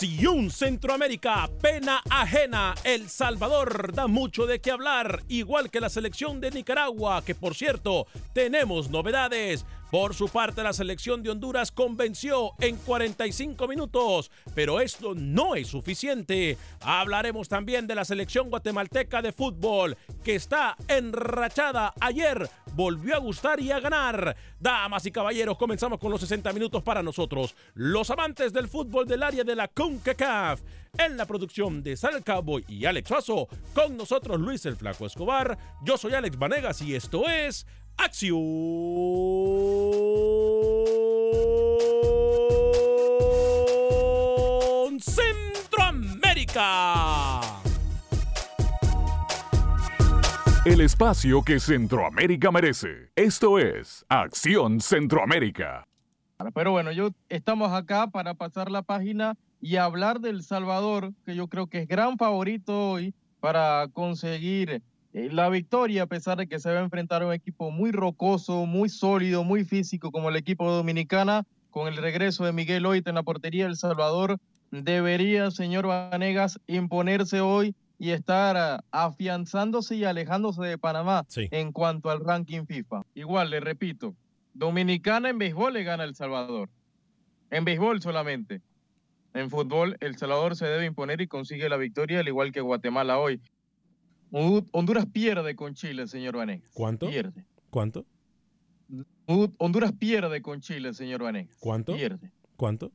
Acción Centroamérica, pena ajena. El Salvador da mucho de qué hablar, igual que la selección de Nicaragua, que por cierto, tenemos novedades. Por su parte, la selección de Honduras convenció en 45 minutos, pero esto no es suficiente. Hablaremos también de la selección guatemalteca de fútbol, que está enrachada. Ayer volvió a gustar y a ganar. Damas y caballeros, comenzamos con los 60 minutos para nosotros, los amantes del fútbol del área de la CONCACAF. En la producción de Sal Cowboy y Alex Suazo, con nosotros Luis el Flaco Escobar. Yo soy Alex Vanegas y esto es Acción Centroamérica. El espacio que Centroamérica merece. Esto es Acción Centroamérica. Pero bueno, yo estamos acá para pasar la página y hablar del Salvador, que yo creo que es gran favorito hoy para conseguir la victoria, a pesar de que se va a enfrentar a un equipo muy rocoso, muy sólido, muy físico como el equipo dominicana, con el regreso de Miguel Oita en la portería del Salvador, debería, señor Vanegas, imponerse hoy y estar ah, afianzándose y alejándose de Panamá Sí. en cuanto al ranking FIFA. Igual, le repito, Dominicana en béisbol le gana El Salvador. En béisbol solamente. En fútbol, El Salvador se debe imponer y consigue la victoria, al igual que Guatemala hoy. Honduras pierde con Chile, señor Vanegas. ¿Cuánto? Pierde. ¿Cuánto? Honduras pierde con Chile, señor Vanegas. ¿Cuánto? Pierde. ¿Cuánto?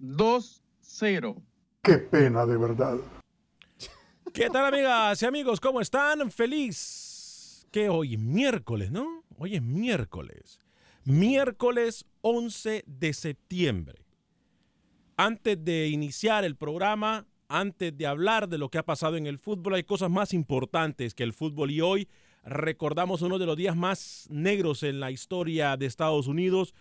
2-0. Qué pena, de verdad. ¿Qué tal, amigas y amigos? ¿Cómo están? Feliz. Que hoy es miércoles, ¿no? Hoy es miércoles. Miércoles 11 de septiembre. Antes de iniciar el programa, antes de hablar de lo que ha pasado en el fútbol, hay cosas más importantes que el fútbol y hoy recordamos uno de los días más negros en la historia de Estados Unidos.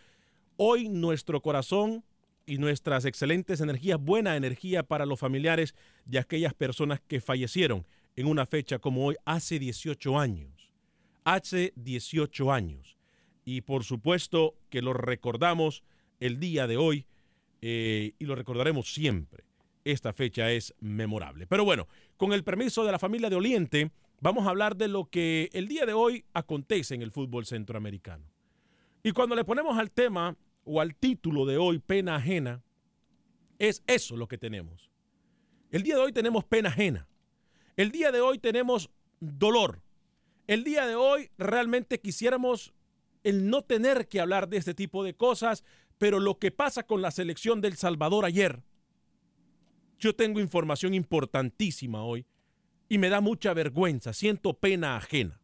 Hoy nuestro corazón y nuestras excelentes energías, buena energía para los familiares de aquellas personas que fallecieron en una fecha como hoy hace 18 años. Hace 18 años. Y por supuesto que lo recordamos el día de hoy eh, y lo recordaremos siempre. Esta fecha es memorable. Pero bueno, con el permiso de la familia de Oliente, vamos a hablar de lo que el día de hoy acontece en el fútbol centroamericano. Y cuando le ponemos al tema o al título de hoy, pena ajena, es eso lo que tenemos. El día de hoy tenemos pena ajena. El día de hoy tenemos dolor. El día de hoy realmente quisiéramos el no tener que hablar de este tipo de cosas, pero lo que pasa con la selección del Salvador ayer, yo tengo información importantísima hoy y me da mucha vergüenza, siento pena ajena.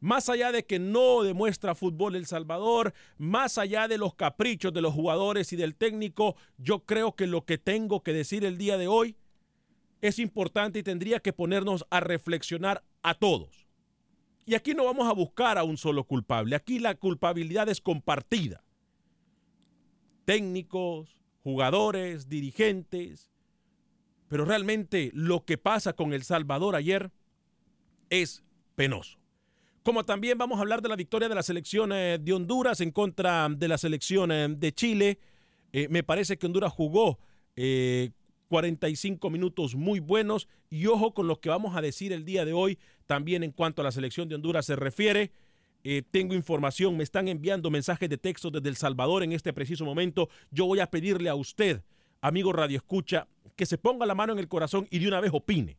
Más allá de que no demuestra fútbol El Salvador, más allá de los caprichos de los jugadores y del técnico, yo creo que lo que tengo que decir el día de hoy es importante y tendría que ponernos a reflexionar a todos. Y aquí no vamos a buscar a un solo culpable, aquí la culpabilidad es compartida. Técnicos, jugadores, dirigentes, pero realmente lo que pasa con El Salvador ayer es penoso. Como también vamos a hablar de la victoria de la selección eh, de Honduras en contra de la selección eh, de Chile. Eh, me parece que Honduras jugó 45 minutos muy buenos y ojo con lo que vamos a decir el día de hoy también en cuanto a la selección de Honduras se refiere. Tengo información, me están enviando mensajes de texto desde El Salvador en este preciso momento. Yo voy a pedirle a usted, amigo Radio Escucha, que se ponga la mano en el corazón y de una vez opine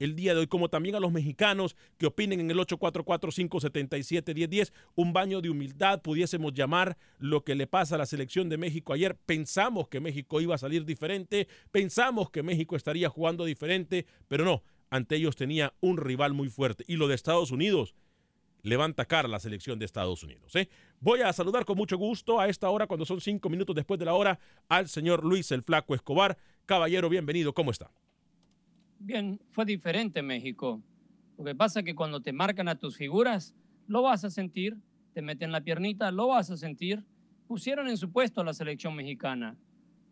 el día de hoy, como también a los mexicanos que opinen en el 844-577-1010, un baño de humildad, pudiésemos llamar lo que le pasa a la selección de México ayer. Pensamos que México iba a salir diferente, pensamos que México estaría jugando diferente, pero no, ante ellos tenía un rival muy fuerte. Y lo de Estados Unidos, levanta cara la selección de Estados Unidos. ¿eh? Voy a saludar con mucho gusto a esta hora, cuando son cinco minutos después de la hora, al señor Luis el Flaco Escobar. Caballero, bienvenido, ¿cómo está? Bien, fue diferente México. Lo que pasa es que cuando te marcan a tus figuras, lo vas a sentir, te meten la piernita, lo vas a sentir. Pusieron en su puesto a la selección mexicana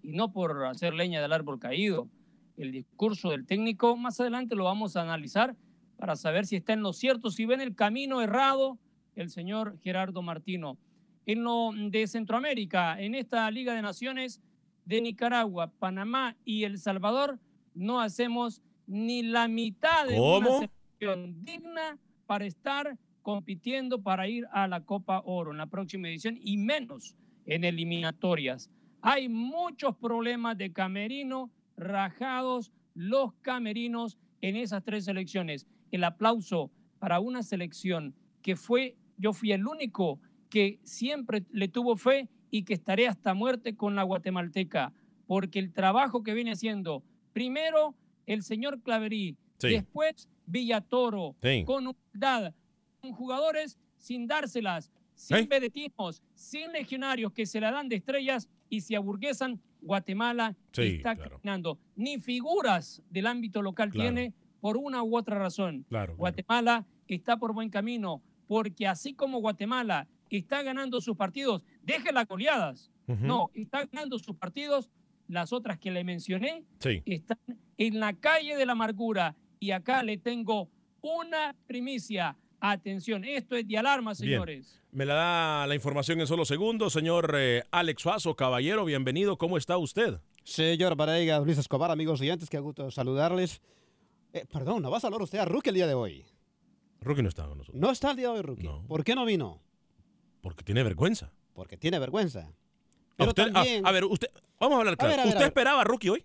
y no por hacer leña del árbol caído. El discurso del técnico, más adelante lo vamos a analizar para saber si está en lo cierto, si ven el camino errado el señor Gerardo Martino. En lo de Centroamérica, en esta Liga de Naciones de Nicaragua, Panamá y El Salvador, no hacemos ni la mitad de una selección digna para estar compitiendo para ir a la Copa Oro en la próxima edición y menos en eliminatorias. Hay muchos problemas de camerino rajados los camerinos en esas tres selecciones. El aplauso para una selección que fue, yo fui el único que siempre le tuvo fe y que estaré hasta muerte con la guatemalteca, porque el trabajo que viene haciendo, primero el señor Claverí, después Villatoro, con humildad, con jugadores sin dárselas, sin vedetismos, sin legionarios que se la dan de estrellas y se aburguesan, Guatemala está caminando. Ni figuras del ámbito local tiene por una u otra razón. Guatemala está por buen camino, porque así como Guatemala está ganando sus partidos, deje las goleadas. No, está ganando sus partidos las otras que le mencioné están en la calle de la amargura. Y acá le tengo una primicia. Atención, esto es de alarma, señores. Me la da la información en solo segundos. Señor eh, Alex Suazo, caballero, bienvenido. ¿Cómo está usted? Señor Baraiga, Luis Escobar, amigos y antes, que gusto saludarles. Eh, perdón, ¿no va a hablar usted a Rookie el día de hoy? Rookie no está con nosotros. No está el día de hoy, Rookie. ¿Por qué no vino? Porque tiene vergüenza. Porque tiene vergüenza a, ver, usted, vamos a hablar claro. ¿Usted esperaba a Rookie hoy?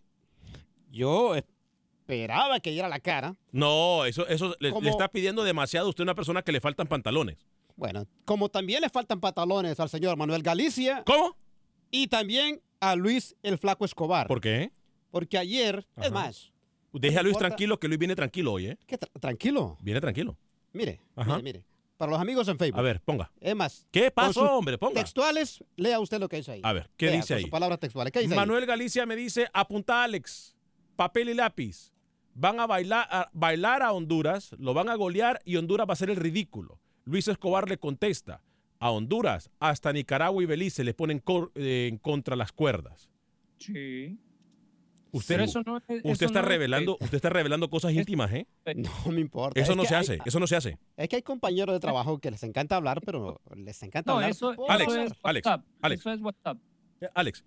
Yo esperaba que diera la cara. No, eso, eso le, está pidiendo demasiado a usted una persona que le faltan pantalones. Bueno, como también le faltan pantalones al señor Manuel Galicia. ¿Cómo? Y también a Luis el Flaco Escobar. ¿Por qué? Porque ayer, es más. Deje a Luis tranquilo, que Luis viene tranquilo hoy, ¿eh? ¿Qué tranquilo? Viene tranquilo. Mire, mire, mire para los amigos en Facebook. A ver, ponga. Es más. ¿Qué pasó, hombre? Ponga. Textuales, lea usted lo que dice ahí. A ver, ¿qué dice ahí? palabras textuales. ¿Qué dice Manuel Galicia me dice, apunta Alex, papel y lápiz. Van a bailar, a bailar a Honduras, lo van a golear y Honduras va a ser el ridículo. Luis Escobar le contesta, a Honduras, hasta Nicaragua y Belice le ponen eh, en contra las cuerdas. Sí. Usted, usted está revelando, usted está revelando cosas íntimas, ¿eh? No me importa. Eso no se hace, eso no se hace. Es que hay compañeros de trabajo que les encanta hablar, pero les encanta hablar. Eso, Alex, es Alex, Alex, eso es WhatsApp. Eh, Alex,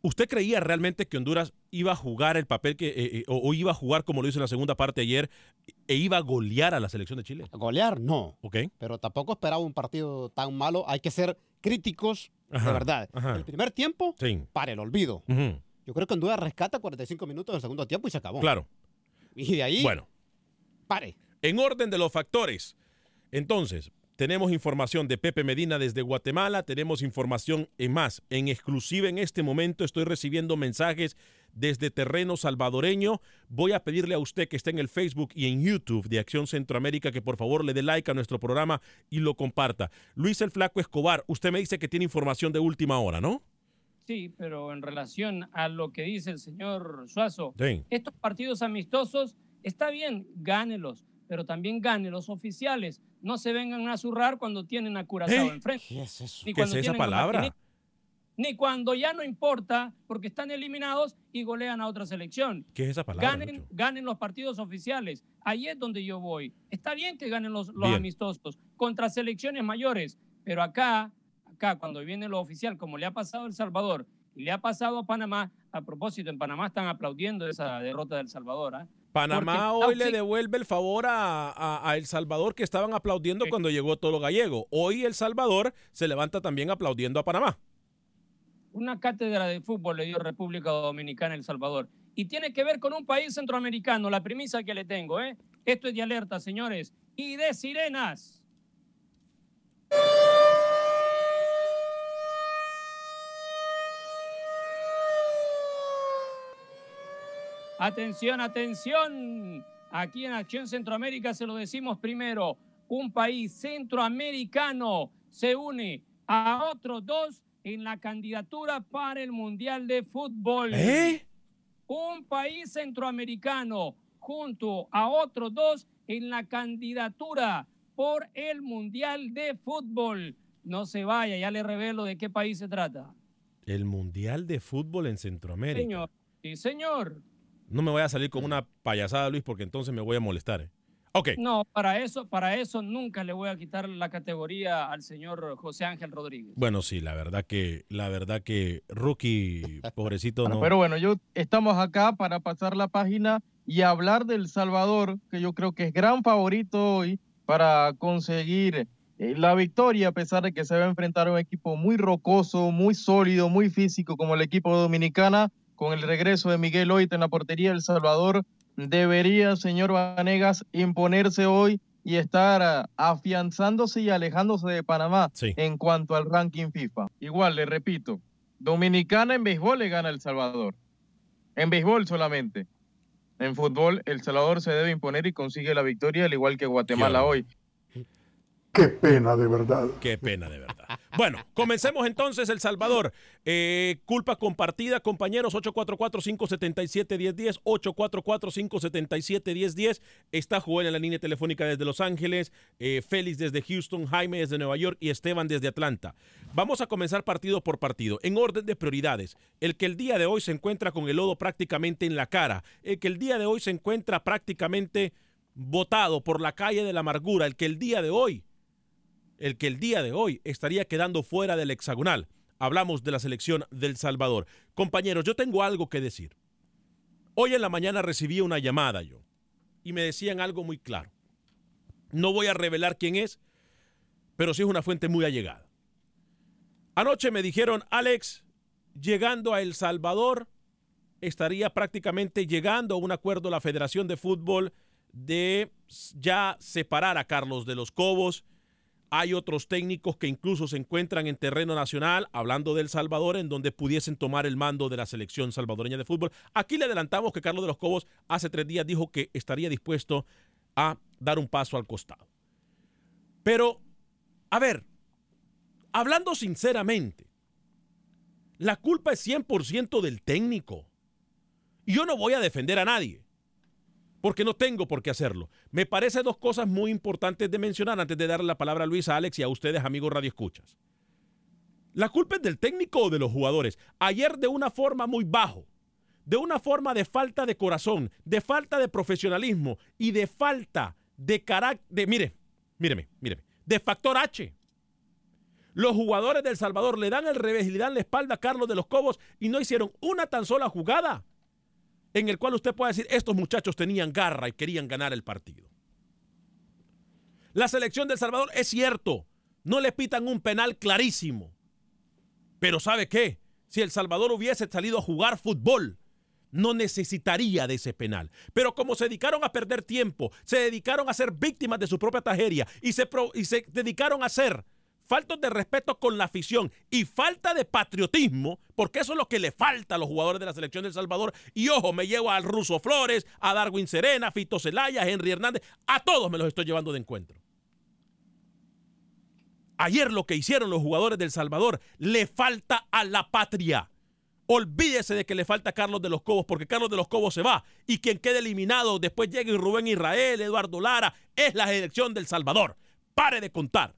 ¿usted creía realmente que Honduras iba a jugar el papel que, eh, eh, o, iba a jugar como lo hizo en la segunda parte ayer e iba a golear a la selección de Chile? Golear, no. Ok. Pero tampoco esperaba un partido tan malo. Hay que ser críticos de verdad. El primer tiempo, para el olvido. Yo creo que Honduras rescata 45 minutos del segundo tiempo y se acabó. Claro. Y de ahí, Bueno, pare. en orden de los factores. Entonces, tenemos información de Pepe Medina desde Guatemala, tenemos información en más. En exclusiva en este momento estoy recibiendo mensajes desde terreno salvadoreño. Voy a pedirle a usted que esté en el Facebook y en YouTube de Acción Centroamérica que por favor le dé like a nuestro programa y lo comparta. Luis el Flaco Escobar, usted me dice que tiene información de última hora, ¿no? Sí, pero en relación a lo que dice el señor Suazo, Sí. estos partidos amistosos, está bien, gánelos, pero también gane los oficiales. No se vengan a zurrar cuando tienen a Curazao ¿Eh? enfrente. ¿Qué es eso? Ni ¿Qué es esa palabra? Ni cuando ya no importa porque están eliminados y golean a otra selección. ¿Qué es esa palabra? Ganen, Lucho? ganen los partidos oficiales. Ahí es donde yo voy. Está bien que ganen los, los amistosos contra selecciones mayores, pero acá, acá cuando viene lo oficial, como le ha pasado a El Salvador y le ha pasado a Panamá, a propósito, en Panamá están aplaudiendo esa derrota del Salvador. ¿ah? Panamá Porque- hoy le sí. devuelve el favor a, a- a El Salvador que estaban aplaudiendo Sí. cuando llegó todo lo gallego. Hoy El Salvador se levanta también aplaudiendo a Panamá. Una cátedra de fútbol le dio República Dominicana a El Salvador. Y tiene que ver con un país centroamericano, la premisa que le tengo, ¿eh? Esto es de alerta, señores. Y de sirenas. Atención, atención. Aquí en Acción Centroamérica se lo decimos primero. Un país centroamericano se une a otros dos en la candidatura para el Mundial de Fútbol. ¿Eh? Un país centroamericano junto a otros dos en la candidatura por el Mundial de Fútbol. No se vaya, ya le revelo de qué país se trata. El Mundial de Fútbol en Centroamérica. Señor. Sí, señor. No me voy a salir con una payasada, Luis, porque entonces me voy a molestar. ¿eh? Ok. No, para eso, para eso nunca le voy a quitar la categoría al señor José Ángel Rodríguez. Bueno, sí, la verdad que, la verdad que Rookie, pobrecito, no. Pero bueno, yo estamos acá para pasar la página y hablar del Salvador, que yo creo que es gran favorito hoy para conseguir eh, la victoria, a pesar de que se va a enfrentar a un equipo muy rocoso, muy sólido, muy físico como el equipo dominicana. Con el regreso de Miguel Hoyt en la portería, El Salvador debería, señor Vanegas, imponerse hoy y estar afianzándose y alejándose de Panamá Sí. en cuanto al ranking FIFA. Igual, le repito, Dominicana en béisbol le gana El Salvador. En béisbol solamente. En fútbol, El Salvador se debe imponer y consigue la victoria, al igual que Guatemala hoy. Qué pena de verdad. Qué pena, de verdad. Bueno, comencemos entonces, El Salvador. Eh, culpa compartida, compañeros, 844-577-1010, 844-577-1010. Está Joel en la línea telefónica desde Los Ángeles, eh, Félix desde Houston, Jaime desde Nueva York y Esteban desde Atlanta. Vamos a comenzar partido por partido, en orden de prioridades. El que el día de hoy se encuentra con el lodo prácticamente en la cara, el que el día de hoy se encuentra prácticamente botado por la calle de la amargura, el que el día de hoy el que el día de hoy estaría quedando fuera del hexagonal. Hablamos de la selección del Salvador. Compañeros, yo tengo algo que decir. Hoy en la mañana recibí una llamada yo y me decían algo muy claro. No voy a revelar quién es, pero sí es una fuente muy allegada. Anoche me dijeron, Alex, llegando a El Salvador, estaría prácticamente llegando a un acuerdo la Federación de Fútbol de ya separar a Carlos de los Cobos. Hay otros técnicos que incluso se encuentran en terreno nacional, hablando del Salvador, en donde pudiesen tomar el mando de la selección salvadoreña de fútbol. Aquí le adelantamos que Carlos de los Cobos hace tres días dijo que estaría dispuesto a dar un paso al costado. Pero, a ver, hablando sinceramente, la culpa es 100% del técnico. Yo no voy a defender a nadie porque no tengo por qué hacerlo. Me parece dos cosas muy importantes de mencionar antes de darle la palabra a Luis, a Alex y a ustedes, amigos Radio Escuchas. La culpa es del técnico o de los jugadores. Ayer de una forma muy bajo, de una forma de falta de corazón, de falta de profesionalismo y de falta de carácter, mire, míreme, míreme, de factor H. Los jugadores del Salvador le dan el revés y le dan la espalda a Carlos de los Cobos y no hicieron una tan sola jugada en el cual usted puede decir, estos muchachos tenían garra y querían ganar el partido. La selección del Salvador es cierto, no le pitan un penal clarísimo. Pero ¿sabe qué? Si El Salvador hubiese salido a jugar fútbol, no necesitaría de ese penal. Pero como se dedicaron a perder tiempo, se dedicaron a ser víctimas de su propia tragedia y se, y se dedicaron a ser faltos de respeto con la afición y falta de patriotismo, porque eso es lo que le falta a los jugadores de la selección de El Salvador. Y ojo, me llevo al Ruso Flores, a Darwin Serena, a Fito Celaya, a Henry Hernández, a todos me los estoy llevando de encuentro. Ayer lo que hicieron los jugadores del Salvador le falta a la patria. Olvídese de que le falta a Carlos de los Cobos, porque Carlos de los Cobos se va. Y quien quede eliminado después llega Rubén Israel, Eduardo Lara, es la selección del Salvador. Pare de contar.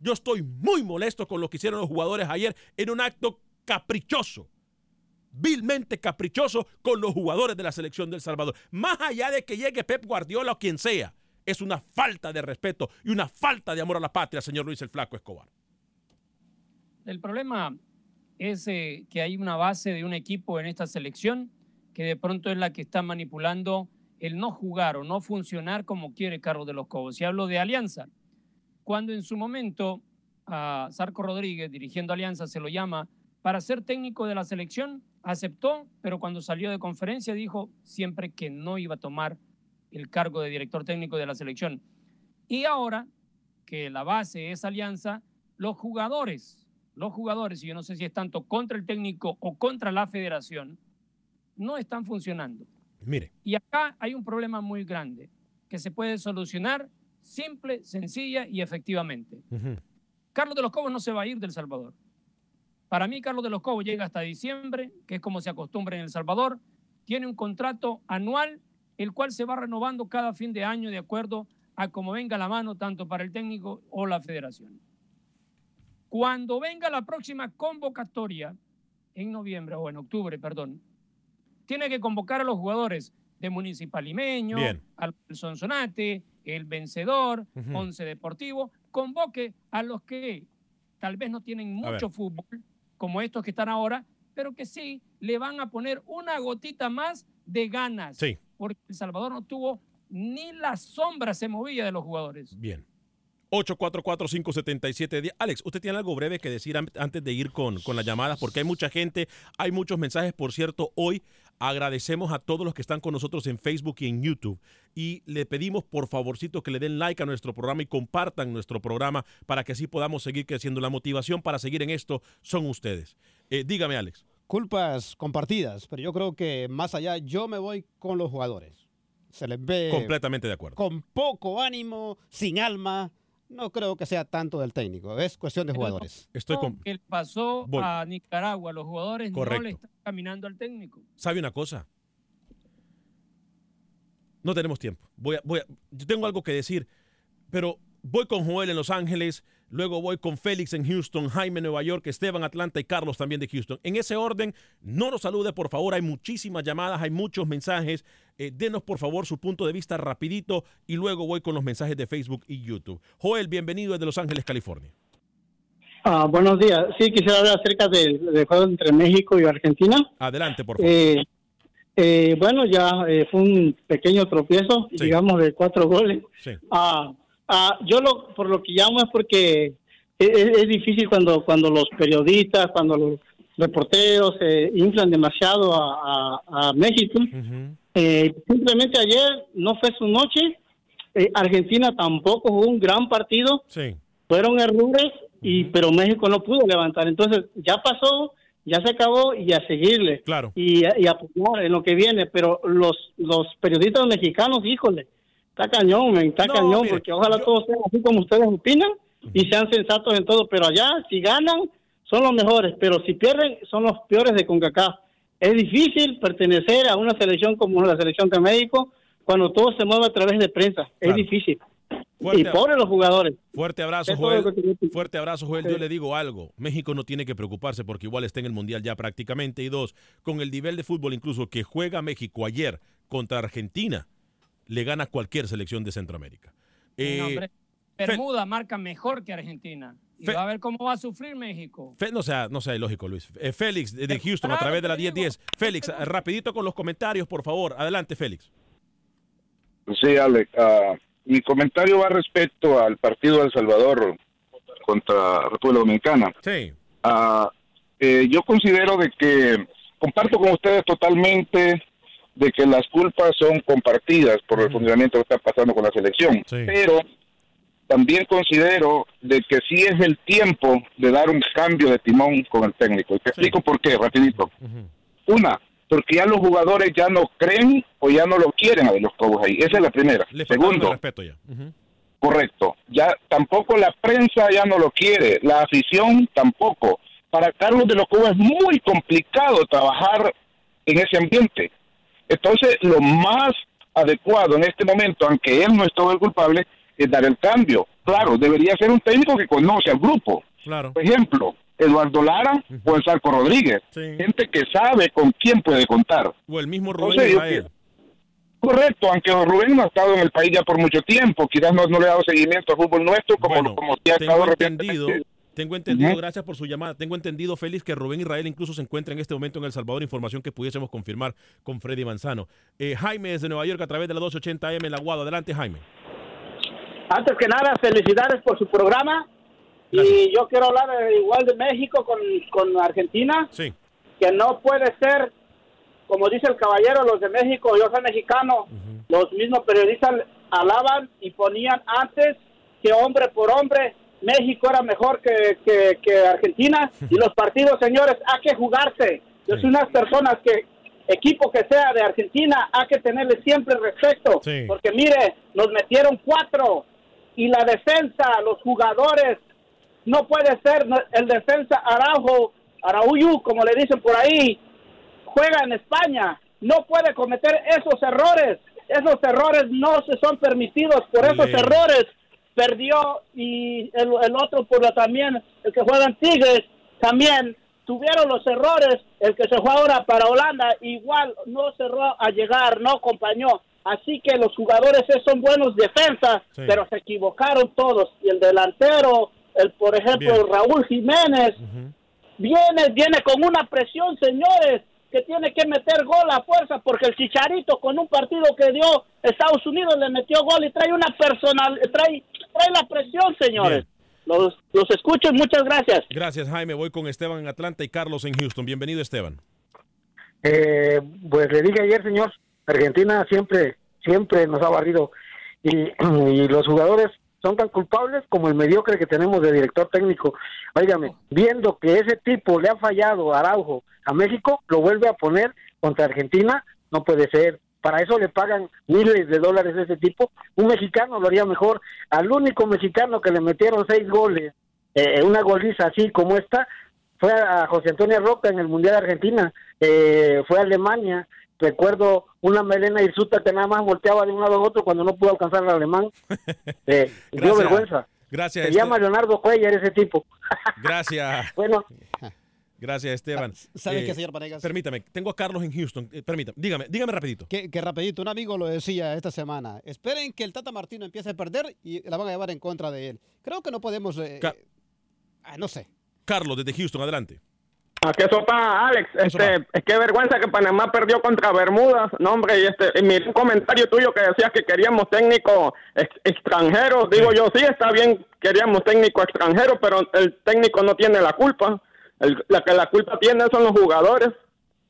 Yo estoy muy molesto con lo que hicieron los jugadores ayer en un acto caprichoso, vilmente caprichoso con los jugadores de la selección del Salvador. Más allá de que llegue Pep Guardiola o quien sea, es una falta de respeto y una falta de amor a la patria, señor Luis el Flaco Escobar. El problema es eh, que hay una base de un equipo en esta selección que de pronto es la que está manipulando el no jugar o no funcionar como quiere Carlos de los Cobos. Y hablo de Alianza. Cuando en su momento a Sarco Rodríguez, dirigiendo Alianza, se lo llama para ser técnico de la selección, aceptó, pero cuando salió de conferencia dijo siempre que no iba a tomar el cargo de director técnico de la selección. Y ahora que la base es Alianza, los jugadores los jugadores, y yo no sé si es tanto contra el técnico o contra la federación, no están funcionando. Mire. Y acá hay un problema muy grande que se puede solucionar simple, sencilla y efectivamente. Carlos de los Cobos no se va a ir del Salvador. Para mí, Carlos de los Cobos llega hasta diciembre, que es como se acostumbra en El Salvador. Tiene un contrato anual, el cual se va renovando cada fin de año de acuerdo a cómo venga la mano, tanto para el técnico o la federación. Cuando venga la próxima convocatoria, en noviembre o en octubre, perdón, tiene que convocar a los jugadores de Municipal Limeño, al Sonsonate, el vencedor, Once Deportivo, convoque a los que tal vez no tienen mucho fútbol, como estos que están ahora, pero que sí le van a poner una gotita más de ganas. Sí. Porque El Salvador no tuvo ni la sombra se movía de los jugadores. Bien. 844-577. Alex, ¿usted tiene algo breve que decir antes de ir con, con las llamadas? Porque hay mucha gente, hay muchos mensajes. Por cierto, hoy agradecemos a todos los que están con nosotros en Facebook y en YouTube. Y le pedimos por favorcito que le den like a nuestro programa y compartan nuestro programa para que así podamos seguir creciendo. La motivación para seguir en esto son ustedes. Eh, dígame, Alex. Culpas compartidas, pero yo creo que más allá, yo me voy con los jugadores. Se les ve. Completamente de acuerdo. Con poco ánimo, sin alma no creo que sea tanto del técnico, es cuestión de jugadores. Estoy con... El pasó a Nicaragua, los jugadores no le están caminando al técnico. ¿Sabe una cosa? No tenemos tiempo. Voy a, voy a, yo tengo algo que decir, pero voy con Joel en Los Ángeles, luego voy con Félix en Houston, Jaime en Nueva York, Esteban Atlanta y Carlos también de Houston. En ese orden, no nos salude por favor, hay muchísimas llamadas, hay muchos mensajes. Eh, denos por favor su punto de vista rapidito y luego voy con los mensajes de Facebook y YouTube. Joel, bienvenido desde Los Ángeles, California. Ah, buenos días. Sí, quisiera hablar acerca del, juego entre México y Argentina. Adelante, por favor. Eh, eh, bueno, ya fue un pequeño tropiezo, digamos, de cuatro goles. Sí. Ah, Ah, yo lo, por lo que llamo es porque es, difícil cuando, cuando los periodistas, cuando los reporteros se inflan demasiado a, México. Eh, simplemente ayer no fue su noche. Eh, Argentina tampoco jugó un gran partido. Fueron errores, y, pero México no pudo levantar. Entonces ya pasó, ya se acabó y a seguirle. Claro. Y, y apoyar en lo que viene. Pero los, los periodistas mexicanos, híjole, Está cañón, está cañón, porque ojalá todos sean así como ustedes opinan y sean sensatos en todo, pero allá si ganan son los mejores, pero si pierden son los peores de CONCACAF. Es difícil pertenecer a una selección como la selección de México cuando todo se mueve a través de prensa. Es difícil. y pobres los jugadores. Fuerte abrazo, Joel. Fuerte abrazo, Joel. Yo le digo algo. México no tiene que preocuparse porque igual está en el Mundial ya prácticamente. Y dos, con el nivel de fútbol incluso que juega México ayer contra Argentina, le gana cualquier selección de Centroamérica. Eh, Bermuda marca mejor que Argentina. Y va a ver cómo va a sufrir México. no sea, no sea ilógico, Luis. Eh, Félix de Houston a través de la 1010. Félix, rapidito con los comentarios, por favor. Adelante, Félix. Sí, Alex. Ah, mi comentario va respecto al partido de El Salvador contra República Dominicana. Sí. Uh, eh, yo considero de que comparto con ustedes totalmente de que las culpas son compartidas por el funcionamiento que está pasando con la selección, pero también considero de que sí es el tiempo de dar un cambio de timón con el técnico. Y te explico por qué, rapidito. Una, porque ya los jugadores ya no creen o ya no lo quieren a los Cobos ahí. Esa es la primera. Le Segundo, respeto ya. Correcto. Ya tampoco la prensa ya no lo quiere, la afición tampoco. Para Carlos de los Cobos es muy complicado trabajar en ese ambiente. Entonces, lo más adecuado en este momento, aunque él no es todo el culpable, es dar el cambio. Claro, debería ser un técnico que conoce al grupo. Claro. Por ejemplo, Eduardo Lara o el Sarco Rodríguez. Gente que sabe con quién puede contar. O el mismo Rubén Entonces. Correcto, aunque Rubén no ha estado en el país ya por mucho tiempo, quizás no, no le ha dado seguimiento al fútbol nuestro como, como sí ha estado entendido, tengo entendido, gracias por su llamada. Tengo entendido, Félix, que Rubén Israel incluso se encuentra en este momento en El Salvador. Información que pudiésemos confirmar con Freddy Manzano. Eh, Jaime desde Nueva York a través de la 280M en la Guado. Adelante, Jaime. Antes que nada, felicidades por su programa. Y yo quiero hablar igual de México con, con Argentina. Sí. Que no puede ser, como dice el caballero, los de México, yo soy mexicano, los mismos periodistas alaban y ponían antes que hombre por hombre, México era mejor que, que, que Argentina. Y los partidos, señores, hay que jugarse. Yo soy unas personas que equipo que sea de Argentina, hay que tenerle siempre respeto. Sí. Porque mire, nos metieron cuatro y la defensa, los jugadores, no puede ser el defensa Araujo, Arauyu, como le dicen por ahí, juega en España, no puede cometer esos errores. Esos errores no se son permitidos, por esos Leo. errores perdió y el, el otro por la- también, el que juega en Tigres, también tuvieron los errores, el que se fue ahora para Holanda, igual no cerró a llegar, no acompañó. Así que los jugadores son buenos defensas, Sí. pero se equivocaron todos. Y el delantero, el por ejemplo, Bien. Raúl Jiménez, viene, viene con una presión, señores, que tiene que meter gol a fuerza, porque el Chicharito con un partido que dio Estados Unidos le metió gol y trae una personal, trae, trae la presión, señores. Los, los escucho y muchas gracias. Gracias, Jaime. Voy con Esteban en Atlanta y Carlos en Houston. Bienvenido, Esteban. Eh, pues le dije ayer, señor, Argentina siempre, siempre nos ha barrido y, y los jugadores son tan culpables como el mediocre que tenemos de director técnico. Óigame, viendo que ese tipo le ha fallado Araujo a México, lo vuelve a poner contra Argentina, no puede ser. Para eso le pagan miles de dólares a ese tipo. Un mexicano lo haría mejor. Al único mexicano que le metieron seis goles, eh, una goliza así como esta, fue a José Antonio Roca en el Mundial de Argentina, eh, fue a Alemania, recuerdo una melena hirsuta que nada más volteaba de un lado a otro cuando no pudo alcanzar al alemán, eh, dio Gracias. vergüenza. Gracias, Se Este- llama Leonardo Cuellar ese tipo. Gracias. Bueno. Gracias, Esteban. ¿sabe Eh, qué, señor Vanegas? Permítame, tengo a Carlos en Houston. Eh, permítame, dígame, dígame rapidito. Que, que rapidito, un amigo lo decía esta semana. Esperen que el Tata Martino empiece a perder y la van a llevar en contra de él. Creo que no podemos... eh, Ca- ah, no sé. Carlos, desde Houston, adelante. ¿A qué sopa, Alex? Este, es que vergüenza que Panamá perdió contra Bermudas. No, hombre, y este, y miré un comentario tuyo que decías que queríamos técnicos ex- extranjeros. Digo yo, sí, está bien, queríamos técnico extranjero, pero el técnico no tiene la culpa. El- la que la culpa tiene son los jugadores.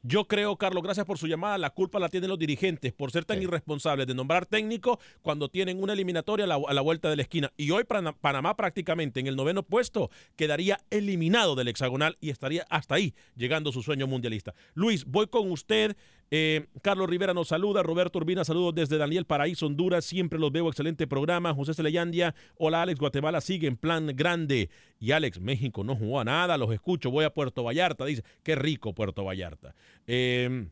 Yo creo, Carlos, gracias por su llamada. La culpa la tienen los dirigentes por ser tan irresponsables de nombrar técnico cuando tienen una eliminatoria a la, a la vuelta de la esquina. Y hoy Pana- Panamá prácticamente en el noveno puesto quedaría eliminado del hexagonal y estaría hasta ahí llegando su sueño mundialista. Luis, voy con usted. Eh, Carlos Rivera nos saluda. Roberto Urbina, saludos desde Daniel Paraíso, Honduras. Siempre los veo. Excelente programa. José Celeyandia. Hola, Alex. Guatemala sigue en plan grande. Y Alex, México no jugó a nada. Los escucho. Voy a Puerto Vallarta. Dice, qué rico Puerto Vallarta. Eh,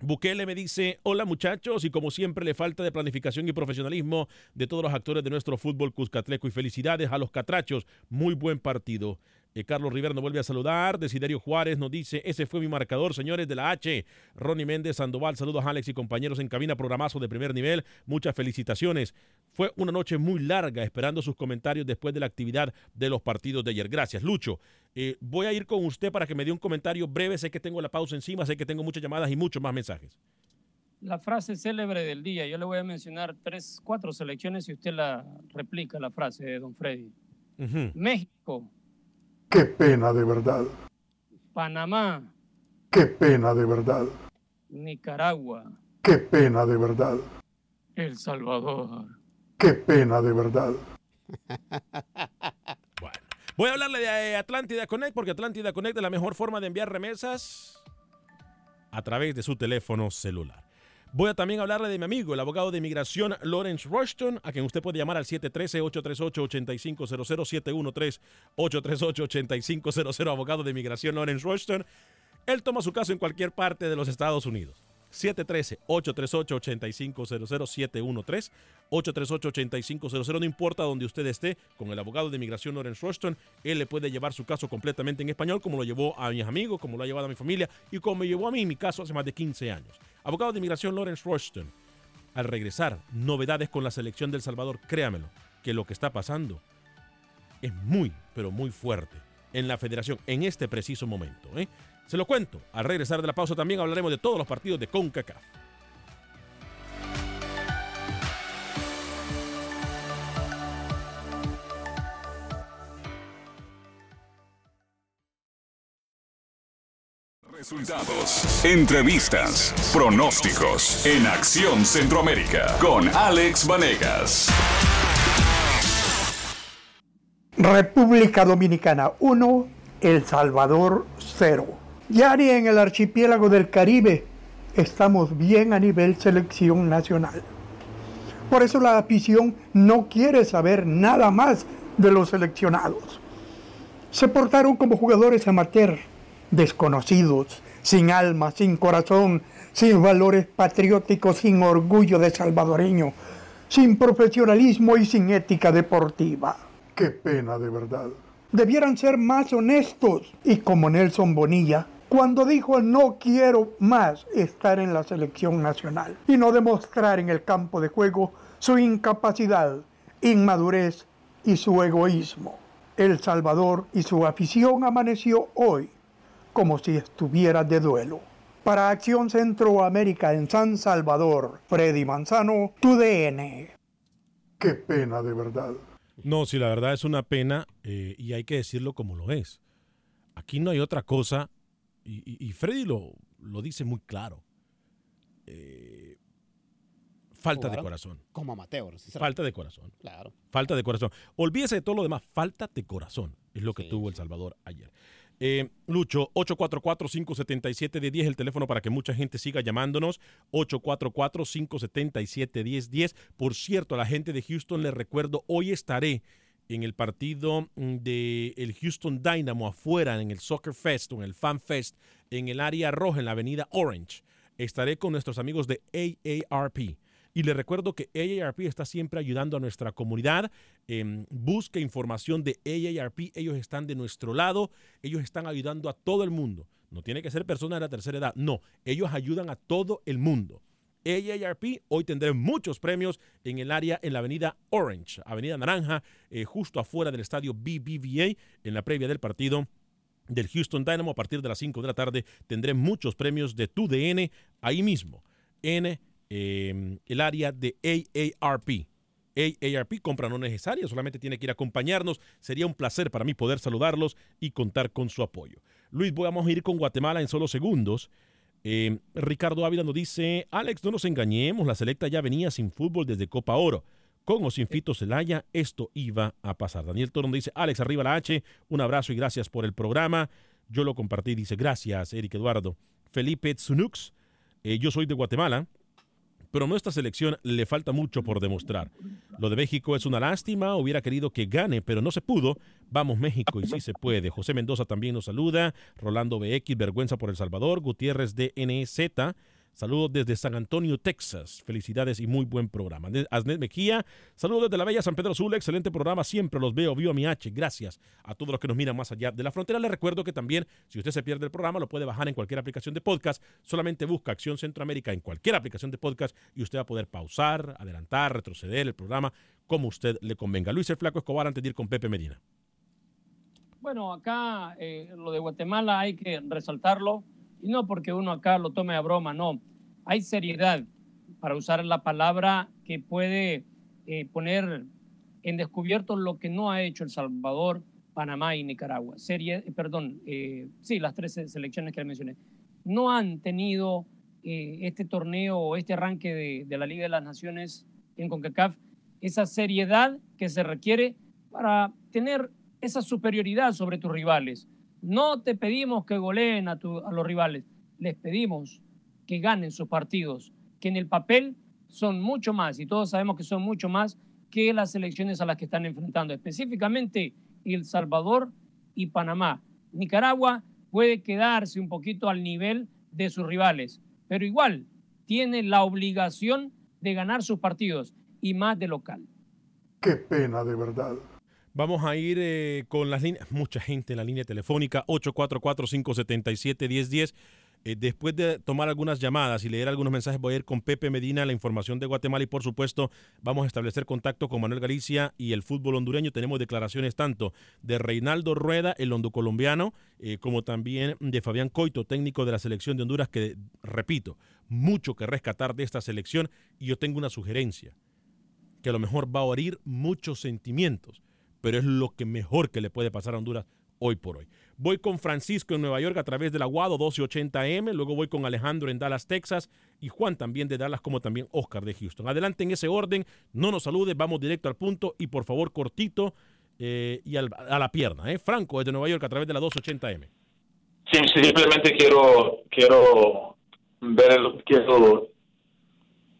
Bukele me dice, hola muchachos, y como siempre le falta de planificación y profesionalismo de todos los actores de nuestro fútbol cuscatleco y felicidades a los catrachos, muy buen partido. Eh, Carlos Rivera nos vuelve a saludar, Desiderio Juárez nos dice, ese fue mi marcador, señores de la H. Ronnie Méndez Sandoval, saludos a Alex y compañeros en cabina, programazo de primer nivel, muchas felicitaciones. Fue una noche muy larga esperando sus comentarios después de la actividad de los partidos de ayer. Gracias, Lucho. Eh, voy a ir con usted para que me dé un comentario breve. Sé que tengo la pausa encima, sé que tengo muchas llamadas y muchos más mensajes. La frase célebre del día, yo le voy a mencionar tres, cuatro selecciones y usted la replica, la frase de don Freddy. México, Qué pena de verdad. Panamá, Qué pena de verdad. Nicaragua, Qué pena de verdad. El Salvador. Qué pena de verdad. Voy a hablarle de eh, Atlántida Connect porque Atlántida Connect es la mejor forma de enviar remesas a través de su teléfono celular. Voy a también hablarle de mi amigo, el abogado de inmigración Lawrence Rushton, a quien usted puede llamar al 713-838-8500, 713-838-8500, abogado de inmigración Lawrence Rushton. Él toma su caso en cualquier parte de los Estados Unidos. 713-838-8500, 713-838-8500. No importa donde usted esté, con el abogado de inmigración Lawrence Rushton, él le puede llevar su caso completamente en español, como lo llevó a mis amigos, como lo ha llevado a mi familia y como me llevó a mí mi caso hace más de 15 años. Abogado de inmigración Lawrence Rushton. Al regresar, novedades con la selección del Salvador, créamelo, que lo que está pasando es muy, pero muy fuerte en la federación en este preciso momento. ¿eh? Se lo cuento. Al regresar de la pausa también hablaremos de todos los partidos de CONCACAF. Resultados, entrevistas, pronósticos en Acción Centroamérica con Alex Vanegas. República Dominicana 1, El Salvador 0. Ya ni en el archipiélago del Caribe estamos bien a nivel selección nacional. Por eso la afición no quiere saber nada más de los seleccionados. Se portaron como jugadores amateur, desconocidos, sin alma, sin corazón, sin valores patrióticos, sin orgullo de salvadoreño, sin profesionalismo y sin ética deportiva. Qué pena de verdad. Debieran ser más honestos y como Nelson Bonilla, cuando dijo no quiero más estar en la selección nacional y no demostrar en el campo de juego su incapacidad, inmadurez y su egoísmo. El Salvador y su afición amaneció hoy como si estuviera de duelo. Para Acción Centroamérica en San Salvador, Freddy Manzano, tu DN. Qué pena de verdad. No, sí, la verdad es una pena eh, y hay que decirlo como lo es. Aquí no hay otra cosa, y, y- y Freddy lo, lo dice muy claro. Eh, falta de corazón. Como amateur. sinceramente. Falta de corazón. Claro. Falta de corazón. Olvídese de todo lo demás. Falta de corazón es lo que tuvo El Salvador ayer. Eh, Lucho, 844-577-1010, el teléfono para que mucha gente siga llamándonos. 844-577-1010. Por cierto, a la gente de Houston les recuerdo, hoy estaré en el partido del el Houston Dynamo afuera, en el Soccer Fest o en el Fan Fest, en el área roja, en la avenida Orange. Estaré con nuestros amigos de AARP. Y les recuerdo que AARP está siempre ayudando a nuestra comunidad. Em, busque información de AARP. Ellos están de nuestro lado. Ellos están ayudando a todo el mundo. No tiene que ser persona de la tercera edad. No, ellos ayudan a todo el mundo. AARP, hoy tendré muchos premios en el área, en la avenida Orange, avenida Naranja, eh, justo afuera del estadio BBVA, en la previa del partido del Houston Dynamo. A partir de las 5 de la tarde tendré muchos premios de tu DN ahí mismo, en eh, el área de AARP. AARP, compra no necesaria, solamente tiene que ir a acompañarnos. Sería un placer para mí poder saludarlos y contar con su apoyo. Luis, vamos a ir con Guatemala en solo segundos. Eh, Ricardo Ávila nos dice, Alex, no nos engañemos, la selecta ya venía sin fútbol desde Copa Oro. Con o sin Fito Celaya, esto iba a pasar. Daniel Toro nos dice, Alex, arriba la H, un abrazo y gracias por el programa. Yo lo compartí, dice, gracias, Eric Eduardo. Felipe Tsunux, eh, yo soy de Guatemala, pero nuestra selección le falta mucho por demostrar. Lo de México es una lástima, hubiera querido que gane, pero no se pudo. Vamos México y sí se puede. José Mendoza también nos saluda, Rolando BX, vergüenza por El Salvador, Gutiérrez de NZ. Saludos desde San Antonio, Texas. Felicidades y muy buen programa. Asnet Mejía, saludos desde la bella San Pedro Sula. Excelente programa. Siempre los veo. Vio a mi H. Gracias a todos los que nos miran más allá de la frontera. Les recuerdo que también, si usted se pierde el programa, lo puede bajar en cualquier aplicación de podcast. Solamente busca Acción Centroamérica en cualquier aplicación de podcast y usted va a poder pausar, adelantar, retroceder el programa como usted le convenga. Luis el Flaco Escobar, antes de ir con Pepe Medina. Bueno, acá eh, lo de Guatemala hay que resaltarlo, y no porque uno acá lo tome a broma, no. Hay seriedad para usar la palabra que puede eh, poner en descubierto lo que no ha hecho El Salvador Panamá y Nicaragua. Serie, eh, perdón, eh, sí, las tres selecciones que mencioné. No han tenido este torneo o este arranque de, la Liga de las Naciones en CONCACAF esa seriedad que se requiere para tener esa superioridad sobre tus rivales. No te pedimos que goleen a, a los rivales, les pedimos que ganen sus partidos, que en el papel son mucho más, y todos sabemos que son mucho más que las elecciones a las que están enfrentando, específicamente El Salvador y Panamá. Nicaragua puede quedarse un poquito al nivel de sus rivales, pero igual tiene la obligación de ganar sus partidos y más de local. Qué pena, de verdad. Vamos a ir eh, con las líneas, mucha gente en la línea telefónica 844-577-1010. Eh, después de tomar algunas llamadas y leer algunos mensajes, voy a ir con Pepe Medina, la información de Guatemala y por supuesto vamos a establecer contacto con Manuel Galicia y el fútbol hondureño. Tenemos declaraciones tanto de Reinaldo Rueda, el hondo colombiano, eh, como también de Fabián Coito, técnico de la selección de Honduras, que repito, mucho que rescatar de esta selección y yo tengo una sugerencia, que a lo mejor va a oír muchos sentimientos, pero es lo que mejor que le puede pasar a Honduras hoy por hoy. Voy con Francisco en Nueva York a través del Aguado 1280M, luego voy con Alejandro en Dallas, Texas y Juan también de Dallas como también Oscar de Houston. Adelante en ese orden, no nos salude, vamos directo al punto y por favor cortito eh, y a la pierna. ¿eh? Franco desde Nueva York a través de la 280M. Sí, simplemente quiero quiero ver, quiero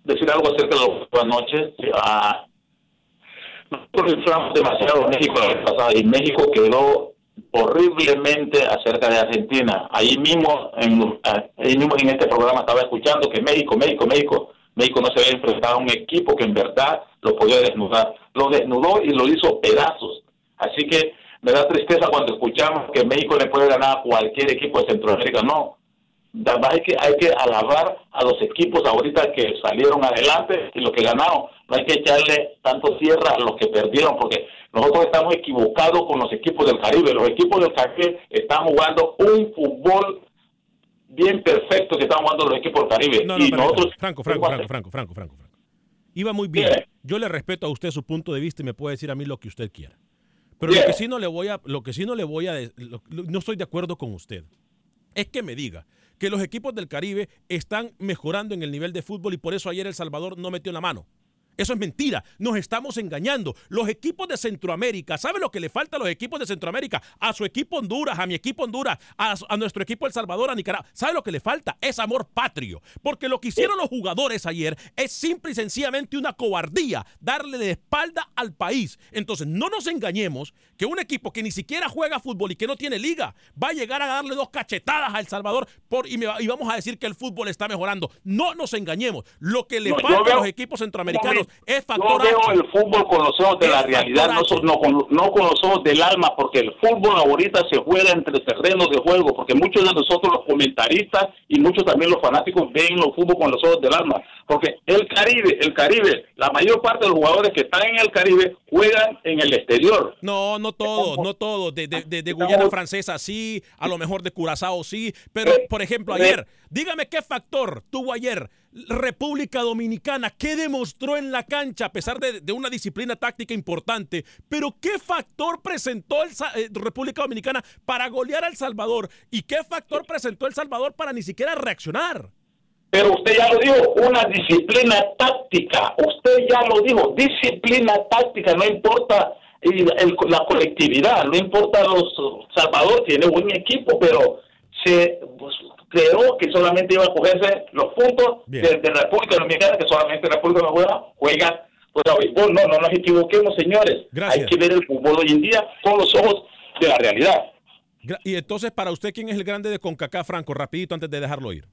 decir algo acerca de lo que anoche. Ah, nosotros inflamos demasiado México la vez pasada y México quedó horriblemente acerca de Argentina. Ahí mismo, en, ahí mismo en este programa estaba escuchando que México, México, México, México no se había enfrentado a un equipo que en verdad lo podía desnudar. Lo desnudó y lo hizo pedazos. Así que me da tristeza cuando escuchamos que México le puede ganar a cualquier equipo de Centroamérica. No, hay que, hay que alabar a los equipos ahorita que salieron adelante y los que ganaron. No hay que echarle tanto tierra a los que perdieron, porque nosotros estamos equivocados con los equipos del Caribe. Los equipos del Caribe están jugando un fútbol bien perfecto que están jugando los equipos del Caribe. No, no, nosotros, Franco, Franco, Franco, Franco, Franco, Franco, Franco. Iba muy bien. Yo le respeto a usted su punto de vista y me puede decir a mí lo que usted quiera. Pero lo que sí no le voy a, lo que sí no le voy a, no estoy de acuerdo con usted. Es que me diga que los equipos del Caribe están mejorando en el nivel de fútbol y por eso ayer El Salvador no metió la mano. Eso es mentira. Nos estamos engañando. Los equipos de Centroamérica, ¿sabe lo que le falta a los equipos de Centroamérica? A su equipo Honduras, a mi equipo Honduras, a, nuestro equipo El Salvador, a Nicaragua. ¿Sabe lo que le falta? Es amor patrio. Porque lo que hicieron los jugadores ayer es simple y sencillamente una cobardía, darle de espalda al país. Entonces, no nos engañemos que un equipo que ni siquiera juega fútbol y que no tiene liga va a llegar a darle dos cachetadas a El Salvador por, y, vamos a decir que el fútbol está mejorando. No nos engañemos. Lo que le falta a los equipos centroamericanos es factor Yo veo el fútbol con los ojos de la realidad, no, con, no con los ojos del alma, porque el fútbol ahorita se juega entre terrenos de juego, porque muchos de nosotros los comentaristas y muchos también los fanáticos ven el fútbol con los ojos del alma, porque el Caribe, el Caribe, la mayor parte de los jugadores que están en el Caribe juegan en el exterior. No, no todos, no todos, de, de, de, Guyana Francesa sí, a lo mejor de Curazao sí, pero por ejemplo ayer, dígame qué factor tuvo ayer República Dominicana, ¿qué demostró en la cancha a pesar de, una disciplina táctica importante? Pero ¿qué factor presentó el, eh, República Dominicana para golear a El Salvador? ¿Y qué factor presentó El Salvador para ni siquiera reaccionar? Pero usted ya lo dijo, una disciplina táctica. Usted ya lo dijo, disciplina táctica, no importa la colectividad, no importa los Salvador tiene buen equipo, pero se pues, creó que solamente iba a cogerse los puntos de, República Dominicana, que solamente República Dominicana juega No, no, nos equivoquemos, señores. Hay que ver el fútbol hoy en día con los ojos de la realidad. Y entonces, para usted, ¿quién es el grande de CONCACAF, Franco? Rapidito, antes de dejarlo ir.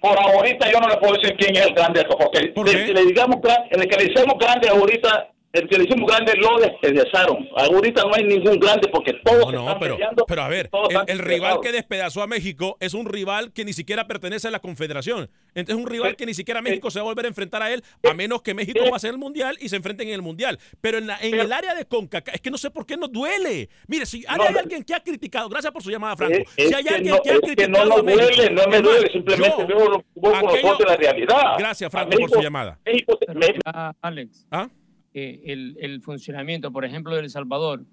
Por ahorita yo no le puedo decir quién es el grande, porque ¿Por le digamos, el que le decimos grande ahorita el que le hicimos grande lo despedazaron. Ahorita no hay ningún grande porque todos no, están pero, pero a ver, el, rival que despedazó a México es un rival que ni siquiera pertenece a la Confederación. Entonces es un rival que ni siquiera México se va a volver a enfrentar a él, a menos que México pase el Mundial y se enfrenten en el Mundial. Pero en, en el área de CONCACAF, es que no sé por qué nos duele. Mire, si hay, alguien que ha criticado, gracias por su llamada, Franco. si hay alguien que, ha criticado. no duele, no me duele, simplemente veo la realidad. Gracias, Franco, por su llamada. Alex. ¿Ah? El, funcionamiento, por ejemplo, de El Salvador.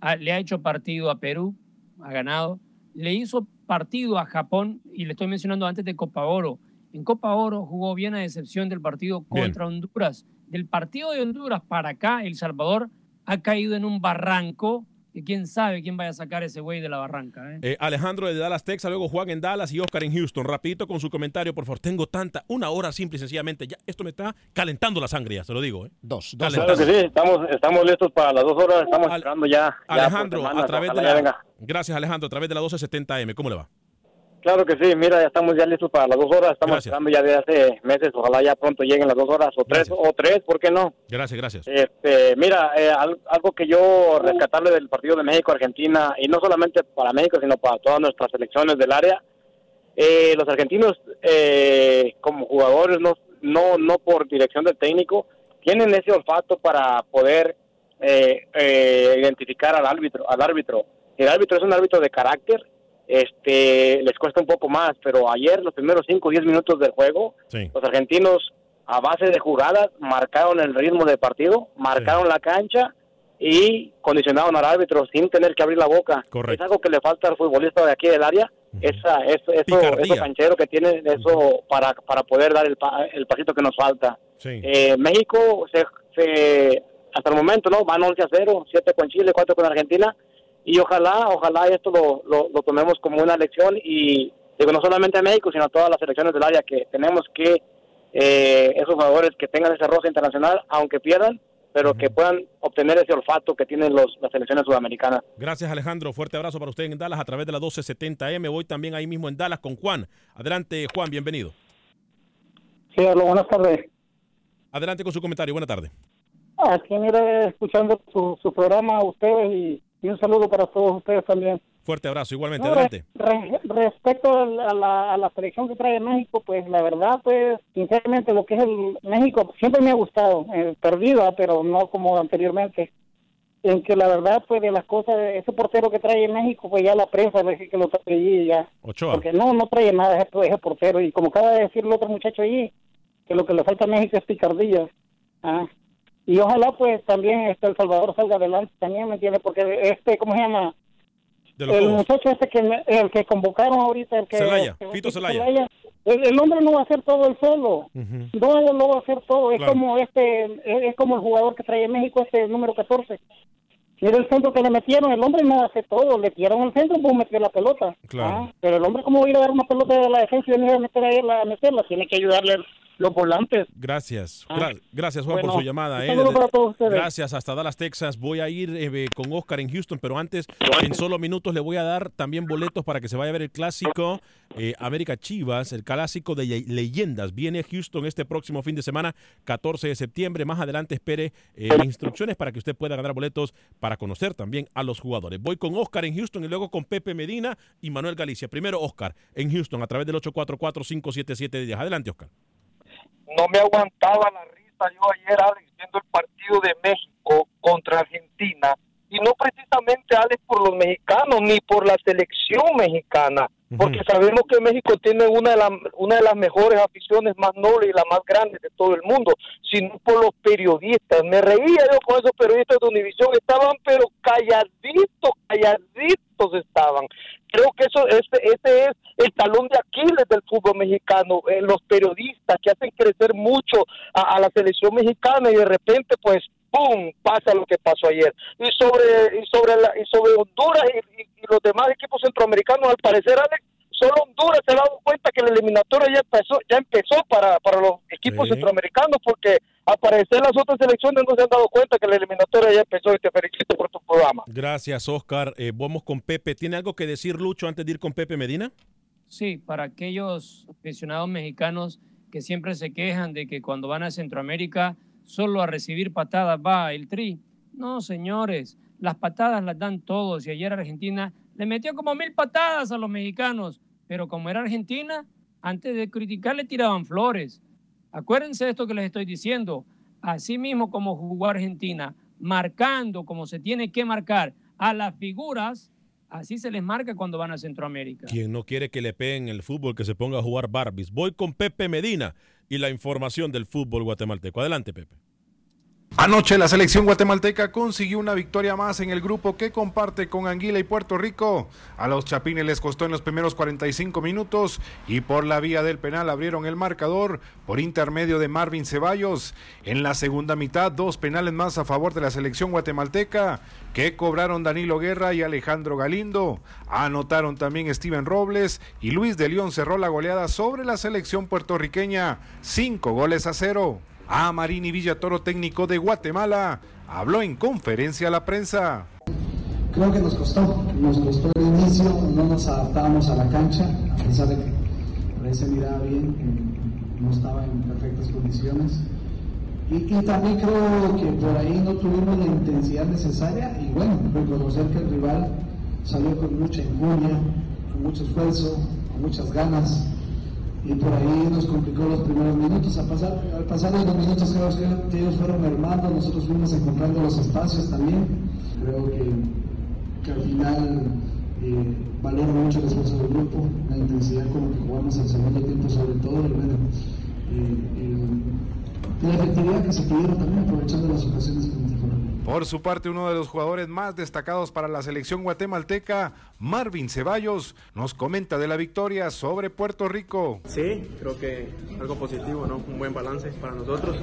Ah, le ha hecho partido a Perú, ha ganado. Le hizo partido a Japón y le estoy mencionando antes de Copa Oro. En Copa Oro jugó bien a excepción del partido contra Honduras. Del partido de Honduras para acá, El Salvador ha caído en un barranco quién sabe quién vaya a sacar ese güey de la barranca. ¿eh? Eh, Alejandro de Dallas, Texas, luego Juan en Dallas y Oscar en Houston. Rapidito con su comentario, por favor. Tengo tanta, una hora simple y sencillamente. Ya, esto me está calentando la sangre, ya se lo digo. ¿eh? Dos, dos Claro que sí, estamos, estamos listos para las dos horas, estamos esperando ya. Alejandro, semanas, a través de la, venga. Gracias, Alejandro, a través de la 1270M. ¿Cómo le va? Claro que sí, mira, ya estamos ya listos para las dos horas, estamos Gracias. esperando ya de hace meses, ojalá ya pronto lleguen las dos horas, o tres, o tres, ¿por qué no? Gracias, gracias. Este, mira, eh, al- algo que yo rescatarle del partido de México-Argentina, y no solamente para México, sino para todas nuestras selecciones del área, eh, los argentinos eh, como jugadores, no, no, no por dirección del técnico, tienen ese olfato para poder eh, eh, identificar al árbitro, al árbitro. El árbitro es un árbitro de carácter, este, les cuesta un poco más, pero ayer los primeros 5 o 10 minutos del juego, los argentinos a base de jugadas marcaron el ritmo del partido, marcaron la cancha y condicionaron al árbitro sin tener que abrir la boca. Es algo que le falta al futbolista de aquí del área, esa, eso, eso, eso canchero que tiene eso para, para poder dar el, el pasito que nos falta. Sí. Eh, México se, se- hasta el momento no van 11 a 0, 7 con Chile, 4 con Argentina y ojalá, ojalá esto lo, lo, lo tomemos como una lección y digo no solamente a México sino a todas las selecciones del área que tenemos que eh, esos jugadores que tengan ese roce internacional aunque pierdan pero que puedan obtener ese olfato que tienen los, las selecciones sudamericanas. Gracias, Alejandro. Fuerte abrazo para usted en Dallas a través de la 1270M. Voy también ahí mismo en Dallas con Juan. Adelante, Juan, bienvenido. Sí, hola, buenas tardes. Adelante con su comentario. Buena tarde. Aquí, mire, escuchando su, su programa a ustedes y, y un saludo para todos ustedes también. Fuerte abrazo, igualmente. No, Adelante. re- respecto a la, a la- a la selección que trae México, pues la verdad, pues sinceramente lo que es el México siempre me ha gustado, eh, perdida, pero no como anteriormente. En que la verdad, pues de las cosas, ese portero que trae México, pues ya la prensa dice que lo trae allí ya. Ochoa. Porque no, no trae nada ese, ese portero. Y como acaba de decir el otro muchacho allí, que lo que le falta a México es picardía. Ah. Y ojalá pues también este El Salvador salga adelante también, ¿me entiendes? Porque este, ¿cómo se llama? El muchacho este que el que convocaron ahorita, el que Celaya, que- Fito Celaya. el, el hombre no va a hacer todo el solo. No, él no va a hacer todo. Es como este, es, como el jugador que trae México, este número 14. Mira el centro que le metieron, el hombre no hace todo, le tiraron el centro, pues metió la pelota. Claro. Ah, pero el hombre, ¿cómo va a ir a dar una pelota de la defensa y venir a meter a él a meterla? Tiene que ayudarle los volantes. Gracias. Gra- gracias, Juan, Bueno, por su llamada. eh. para todos. Gracias, hasta Dallas, Texas. Voy a ir eh, con Oscar en Houston, pero antes, en solo minutos, le voy a dar también boletos para que se vaya a ver el clásico eh, América Chivas, el clásico de ye- leyendas. Viene a Houston este próximo fin de semana, 14 de septiembre. Más adelante espere instrucciones para que usted pueda ganar boletos para conocer también a los jugadores. Voy con Oscar en Houston y luego con Pepe Medina y Manuel Galicia. Primero Oscar en Houston a través del 844-577-10. Adelante, Oscar. No me aguantaba la risa yo ayer, Alex, viendo el partido de México contra Argentina. Y no precisamente, Alex, por los mexicanos, ni por la selección mexicana, porque sabemos que México tiene una de, las una de las mejores aficiones más nobles y la más grande de todo el mundo, sino por los periodistas. Me reía yo con esos periodistas de Univisión, estaban pero calladitos, calladitos estaban. Creo que eso ese, ese es el talón de Aquiles del fútbol mexicano, eh, los periodistas que hacen crecer mucho a, a la selección mexicana y de repente pues ¡pum! pasa lo que pasó ayer. Y sobre y sobre la- y sobre Honduras y, y- y los demás equipos centroamericanos, al parecer Alex, solo Honduras se ha dado cuenta que la eliminatoria ya empezó, ya empezó para, para los equipos Sí. centroamericanos porque al parecer las otras selecciones no se han dado cuenta que la eliminatoria ya empezó y te felicito por tu programa. Gracias, Oscar. Eh, vamos con Pepe. ¿Tiene algo que decir, Lucho, antes de ir con Pepe Medina? Sí, para aquellos aficionados mexicanos que siempre se quejan de que cuando van a Centroamérica solo a recibir patadas va el tri. No, señores, las patadas las dan todos y ayer Argentina le metió como mil patadas a los mexicanos, pero como era Argentina, antes de criticar le tiraban flores. Acuérdense de esto que les estoy diciendo. Así mismo como jugó Argentina, marcando como se tiene que marcar a las figuras, así se les marca cuando van a Centroamérica. Quien no quiere que le peguen el fútbol, que se ponga a jugar Barbies. Voy con Pepe Medina y la información del fútbol guatemalteco. Adelante, Pepe. Anoche la selección guatemalteca consiguió una victoria más en el grupo que comparte con Anguila y Puerto Rico. A los Chapines les costó en los primeros 45 minutos y por la vía del penal abrieron el marcador por intermedio de Marvin Ceballos. En la segunda mitad, dos penales más a favor de la selección guatemalteca que cobraron Danilo Guerra y Alejandro Galindo. Anotaron también Steven Robles y Luis de León cerró la goleada sobre la selección puertorriqueña, cinco goles a cero. A Marini Villatoro, técnico de Guatemala, habló en conferencia a la prensa. Creo que nos costó, nos costó el inicio, no nos adaptábamos a la cancha, a pesar de que parece miraba bien, no estaba en perfectas condiciones. Y, y, también creo que por ahí no tuvimos la intensidad necesaria y bueno, reconocer que el rival salió con mucha injuria, con mucho esfuerzo, con muchas ganas y por ahí nos complicó los primeros minutos. A pasar, al pasar de los minutos creo que ellos fueron mermando, nosotros fuimos encontrando los espacios también. Creo que, que al final eh, valoro mucho el esfuerzo del grupo, la intensidad con la que jugamos el segundo tiempo sobre todo y bueno, eh, la efectividad que se tuvieron también aprovechando las ocasiones que por su parte, uno de los jugadores más destacados para la selección guatemalteca, Marvin Ceballos, nos comenta de la victoria sobre Puerto Rico. Sí, creo que algo positivo, ¿no? Un buen balance para nosotros.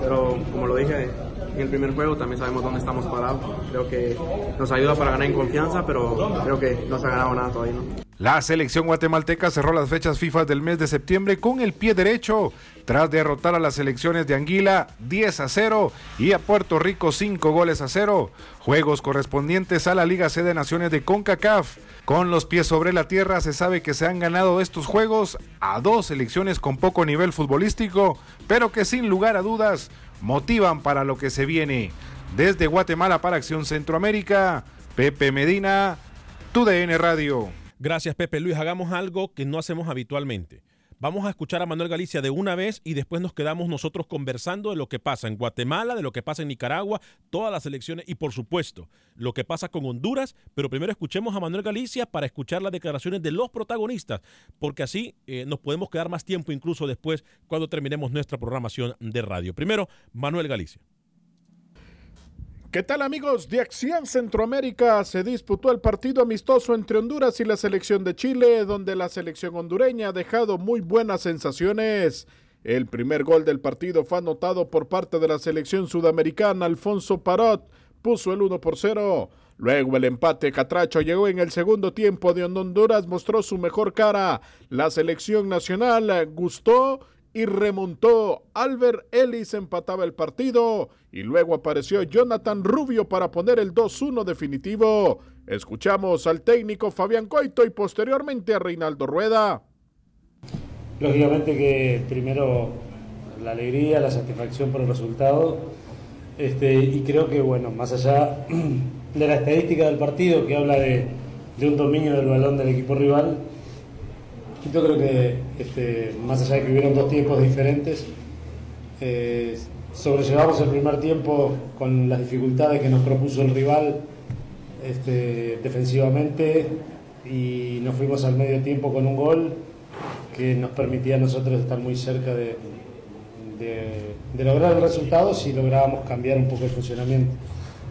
Pero como lo dije en el primer juego, también sabemos dónde estamos parados. Creo que nos ayuda para ganar en confianza, pero creo que no se ha ganado nada todavía, ¿no? La selección guatemalteca cerró las fechas FIFA del mes de septiembre con el pie derecho, tras derrotar a las selecciones de Anguila 10 a 0 y a Puerto Rico 5 goles a 0. Juegos correspondientes a la Liga C de Naciones de CONCACAF. Con los pies sobre la tierra se sabe que se han ganado estos juegos a dos selecciones con poco nivel futbolístico, pero que sin lugar a dudas motivan para lo que se viene. Desde Guatemala para Acción Centroamérica, Pepe Medina, TUDN Radio. Gracias, Pepe Luis. Hagamos algo que no hacemos habitualmente. Vamos a escuchar a Manuel Galicia de una vez y después nos quedamos nosotros conversando de lo que pasa en Guatemala, de lo que pasa en Nicaragua, todas las elecciones y por supuesto lo que pasa con Honduras. Pero primero escuchemos a Manuel Galicia para escuchar las declaraciones de los protagonistas, porque así eh, nos podemos quedar más tiempo incluso después cuando terminemos nuestra programación de radio. Primero, Manuel Galicia. ¿Qué tal amigos de Acción Centroamérica? Se disputó el partido amistoso entre Honduras y la selección de Chile, donde la selección hondureña ha dejado muy buenas sensaciones. El primer gol del partido fue anotado por parte de la selección sudamericana. Alfonso Parot puso el 1 por 0. Luego el empate Catracho llegó en el segundo tiempo de Honduras mostró su mejor cara. La selección nacional gustó y remontó. Albert Ellis empataba el partido y luego apareció Jonathan Rubio para poner el 2-1 definitivo. Escuchamos al técnico Fabián Coito y posteriormente a Reinaldo Rueda. Lógicamente que primero la alegría, la satisfacción por el resultado. Este, y creo que, bueno, más allá de la estadística del partido que habla de, de un dominio del balón del equipo rival, yo creo que este, más allá de que hubieron dos tiempos diferentes, eh, sobrellevamos el primer tiempo con las dificultades que nos propuso el rival este, defensivamente y nos fuimos al medio tiempo con un gol que nos permitía a nosotros estar muy cerca de, de lograr el resultado si lográbamos cambiar un poco el funcionamiento.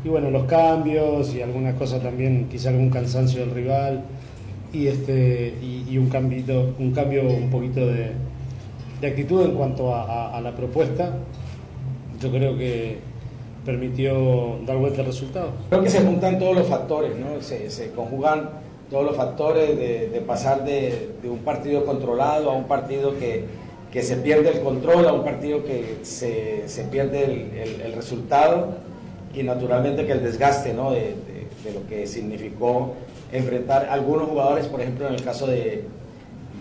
Y bueno, los cambios y alguna cosa también, quizá algún cansancio del rival y, este, y, un, cambio, un cambio un poquito de, de actitud en cuanto a, la propuesta, yo creo que permitió dar vuelta al resultado. Creo que se juntan todos los factores, ¿no? se, se conjugan todos los factores de, de pasar de, de, un partido controlado a un partido que, que, se pierde el control, a un partido que se, se pierde el, el, resultado y naturalmente que el desgaste ¿no? de, de lo que significó enfrentar algunos jugadores, por ejemplo, en el caso de,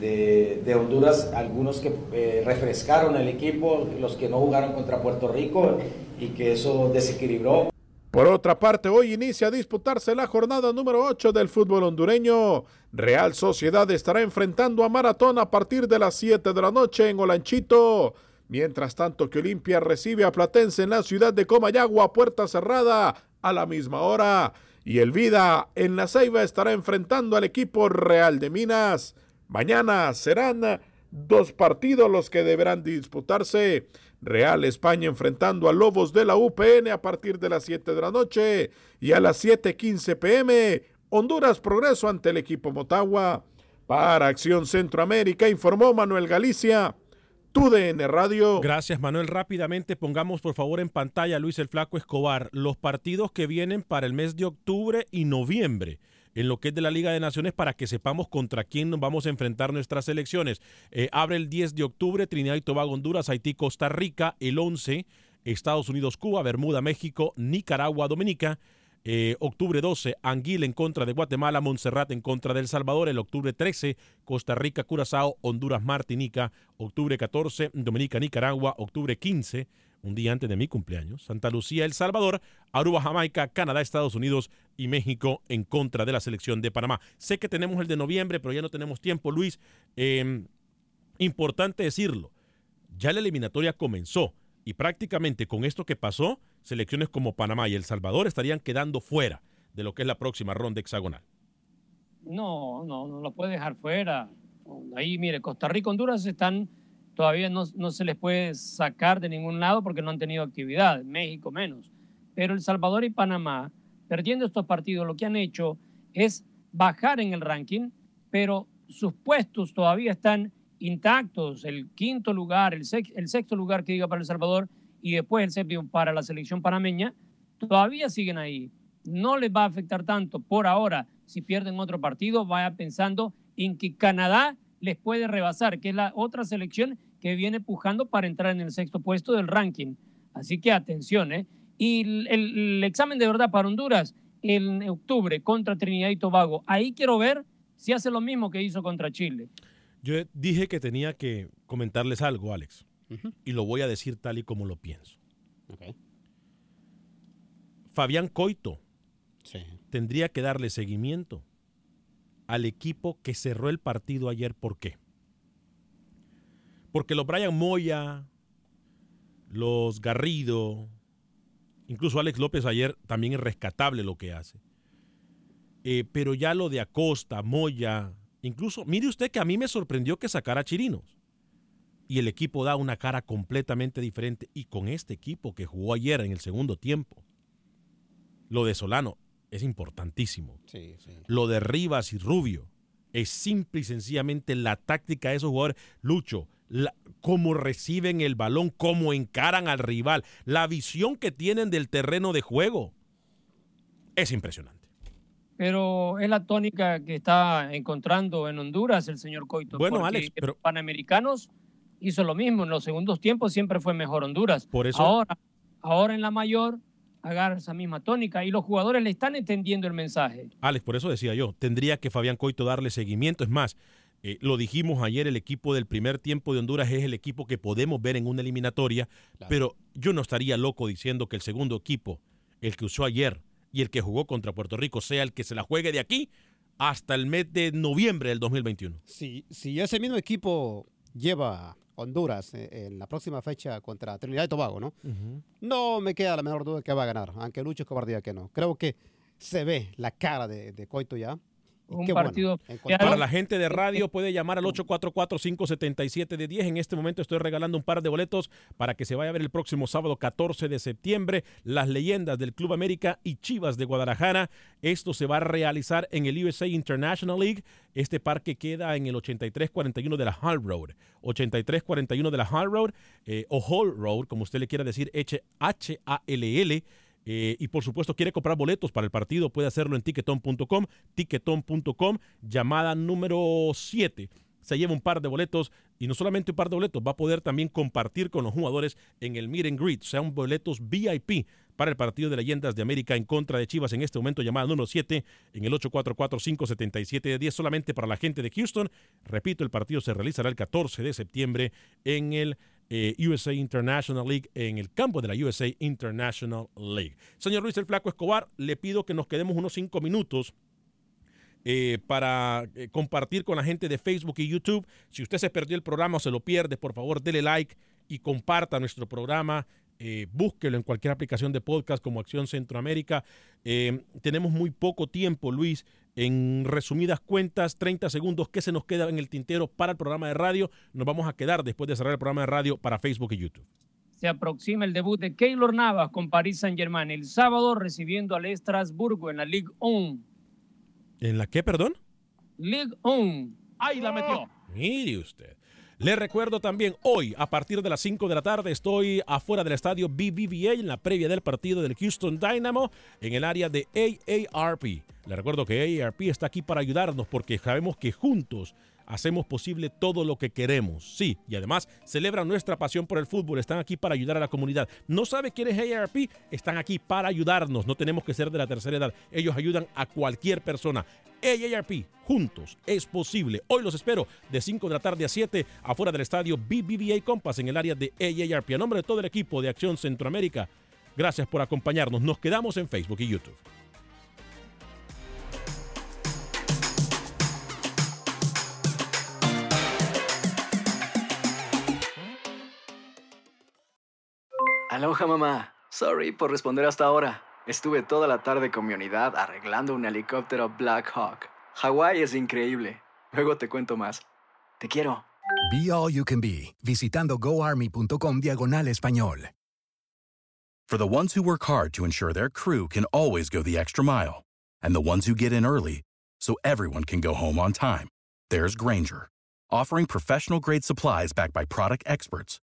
de, Honduras, algunos que eh, refrescaron el equipo, los que no jugaron contra Puerto Rico y que eso desequilibró. Por otra parte, hoy inicia a disputarse la jornada número 8 del fútbol hondureño. Real Sociedad estará enfrentando a Maratón a partir de las 7 de la noche en Olanchito. Mientras tanto que Olimpia recibe a Platense en la ciudad de Comayagua, puerta cerrada, a la misma hora y el Vida en la Ceiba estará enfrentando al equipo Real de Minas. Mañana serán dos partidos los que deberán disputarse. Real España enfrentando a Lobos de la UPN a partir de las 7 de la noche y a las 7:15 pm Honduras Progreso ante el equipo Motagua. Para Acción Centroamérica informó Manuel Galicia. TUDN Radio. Gracias, Manuel. Rápidamente pongamos por favor en pantalla Luis el Flaco Escobar los partidos que vienen para el mes de octubre y noviembre en lo que es de la Liga de Naciones para que sepamos contra quién vamos a enfrentar nuestras elecciones. Eh, abre el 10 de octubre Trinidad y Tobago, Honduras, Haití, Costa Rica. El 11, Estados Unidos, Cuba, Bermuda, México, Nicaragua, Dominica. Eh, octubre 12, Anguila en contra de Guatemala, Montserrat en contra de El Salvador. El octubre 13, Costa Rica, Curazao, Honduras, Martinica. Octubre 14, Dominica, Nicaragua. Octubre 15, un día antes de mi cumpleaños, Santa Lucía, El Salvador, Aruba, Jamaica, Canadá, Estados Unidos y México en contra de la selección de Panamá. Sé que tenemos el de noviembre, pero ya no tenemos tiempo, Luis. Em, importante decirlo, ya la eliminatoria comenzó y prácticamente con esto que pasó, selecciones como Panamá y El Salvador estarían quedando fuera de lo que es la próxima ronda hexagonal. No, no, no lo puede dejar fuera. Ahí, mire, Costa Rica, Honduras están todavía no, se les puede sacar de ningún lado porque no han tenido actividad, México menos. Pero El Salvador y Panamá, perdiendo estos partidos, lo que han hecho es bajar en el ranking, pero sus puestos todavía están intactos, el quinto lugar, el, sexto lugar que diga para El Salvador y después el séptimo para la selección panameña, todavía siguen ahí. No les va a afectar tanto por ahora. Si pierden otro partido, vaya pensando en que Canadá les puede rebasar, que es la otra selección que viene pujando para entrar en el sexto puesto del ranking. Así que atención, ¿eh? Y el, examen de verdad para Honduras en octubre contra Trinidad y Tobago. Ahí quiero ver si hace lo mismo que hizo contra Chile. Yo dije que tenía que comentarles algo, Alex, y lo voy a decir tal y como lo pienso. Fabián Coito tendría que darle seguimiento al equipo que cerró el partido ayer. ¿Por qué? Porque los Brian Moya, los Garrido, incluso Alex López ayer también es rescatable lo que hace. Eh, pero ya lo de Acosta, Moya, incluso, mire usted que a mí me sorprendió que sacara Chirinos. Y el equipo da una cara completamente diferente. Y con este equipo que jugó ayer en el segundo tiempo, lo de Solano, es importantísimo. Lo de Rivas y Rubio es simple y sencillamente la táctica de esos jugadores. Lucho, cómo reciben el balón, cómo encaran al rival, la visión que tienen del terreno de juego. Es impresionante. Pero es la tónica que está encontrando en Honduras el señor Coito. Bueno, Alex, pero... Panamericanos hizo lo mismo. En los segundos tiempos siempre fue mejor Honduras. Por eso... Ahora, ahora en la mayor agarra esa misma tónica y los jugadores le están entendiendo el mensaje. Alex, por eso decía yo, tendría que Fabián Coito darle seguimiento. Es más, eh, lo dijimos ayer, el equipo del primer tiempo de Honduras es el equipo que podemos ver en una eliminatoria, pero yo no estaría loco diciendo que el segundo equipo, el que usó ayer y el que jugó contra Puerto Rico, sea el que se la juegue de aquí hasta el mes de noviembre del 2021. Si, si ese mismo equipo lleva Honduras eh, en la próxima fecha contra Trinidad y Tobago, ¿no? No me queda la menor duda que va a ganar, aunque Lucho Cobardía que no. Creo que se ve la cara de, de Coito ya un partido. Para la gente de radio puede llamar al 844-577 de 10. En este momento estoy regalando un par de boletos para que se vaya a ver el próximo sábado 14 de septiembre las leyendas del Club América y Chivas de Guadalajara. Esto se va a realizar en el USA International League. Este parque queda en el 8341 de la Hall Road. 8341 de la Hall Road eh, o Hall Road, como usted le quiera decir, H-A-L-L. Eh, y por supuesto, quiere comprar boletos para el partido, puede hacerlo en ticketon.com, ticketon.com, llamada número 7 se lleva un par de boletos y no solamente un par de boletos, va a poder también compartir con los jugadores en el meet and greet, o sea, un boletos VIP para el partido de leyendas de América en contra de Chivas en este momento, llamada número 7 en el 844-577-10 solamente para la gente de Houston. Repito, el partido se realizará el 14 de septiembre en el eh, USA International League en el campo de la USA International League. Señor Luis el Flaco Escobar, le pido que nos quedemos unos cinco minutos eh, para eh, compartir con la gente de Facebook y YouTube. Si usted se perdió el programa o se lo pierde, por favor, dele like y comparta nuestro programa Eh, búsquelo en cualquier aplicación de podcast como Acción Centroamérica. Eh, tenemos muy poco tiempo, Luis. En resumidas cuentas, 30 segundos, ¿qué se nos queda en el tintero para el programa de radio? Nos vamos a quedar después de cerrar el programa de radio para Facebook y YouTube. Se aproxima el debut de Keylor Navas con Paris Saint-Germain el sábado recibiendo al Estrasburgo en la Ligue 1. ¿En la qué, perdón? Ligue 1. Ahí la metió. Mire usted. Le recuerdo también, hoy a partir de las 5 de la tarde estoy afuera del estadio BBVA en la previa del partido del Houston Dynamo en el área de AARP. Le recuerdo que AARP está aquí para ayudarnos porque sabemos que juntos hacemos posible todo lo que queremos. Sí, y además celebran nuestra pasión por el fútbol. Están aquí para ayudar a la comunidad. ¿No sabe quién es AARP? Están aquí para ayudarnos. No tenemos que ser de la tercera edad. Ellos ayudan a cualquier persona. AARP, juntos es posible. Hoy los espero de 5 de la tarde a 7 afuera del estadio BBVA Compass en el área de AARP. A nombre de todo el equipo de Acción Centroamérica, gracias por acompañarnos. Nos quedamos en Facebook y YouTube. Aloha mamá. Sorry por responder hasta ahora. Estuve toda la tarde con mi unidad arreglando un helicóptero Black Hawk. Hawái es increíble. Luego te cuento más. Te quiero. Be All You Can Be, visitando goarmy.com diagonal español. For the ones who work hard to ensure their crew can always go the extra mile, and the ones who get in early so everyone can go home on time, there's Granger, offering professional grade supplies backed by product experts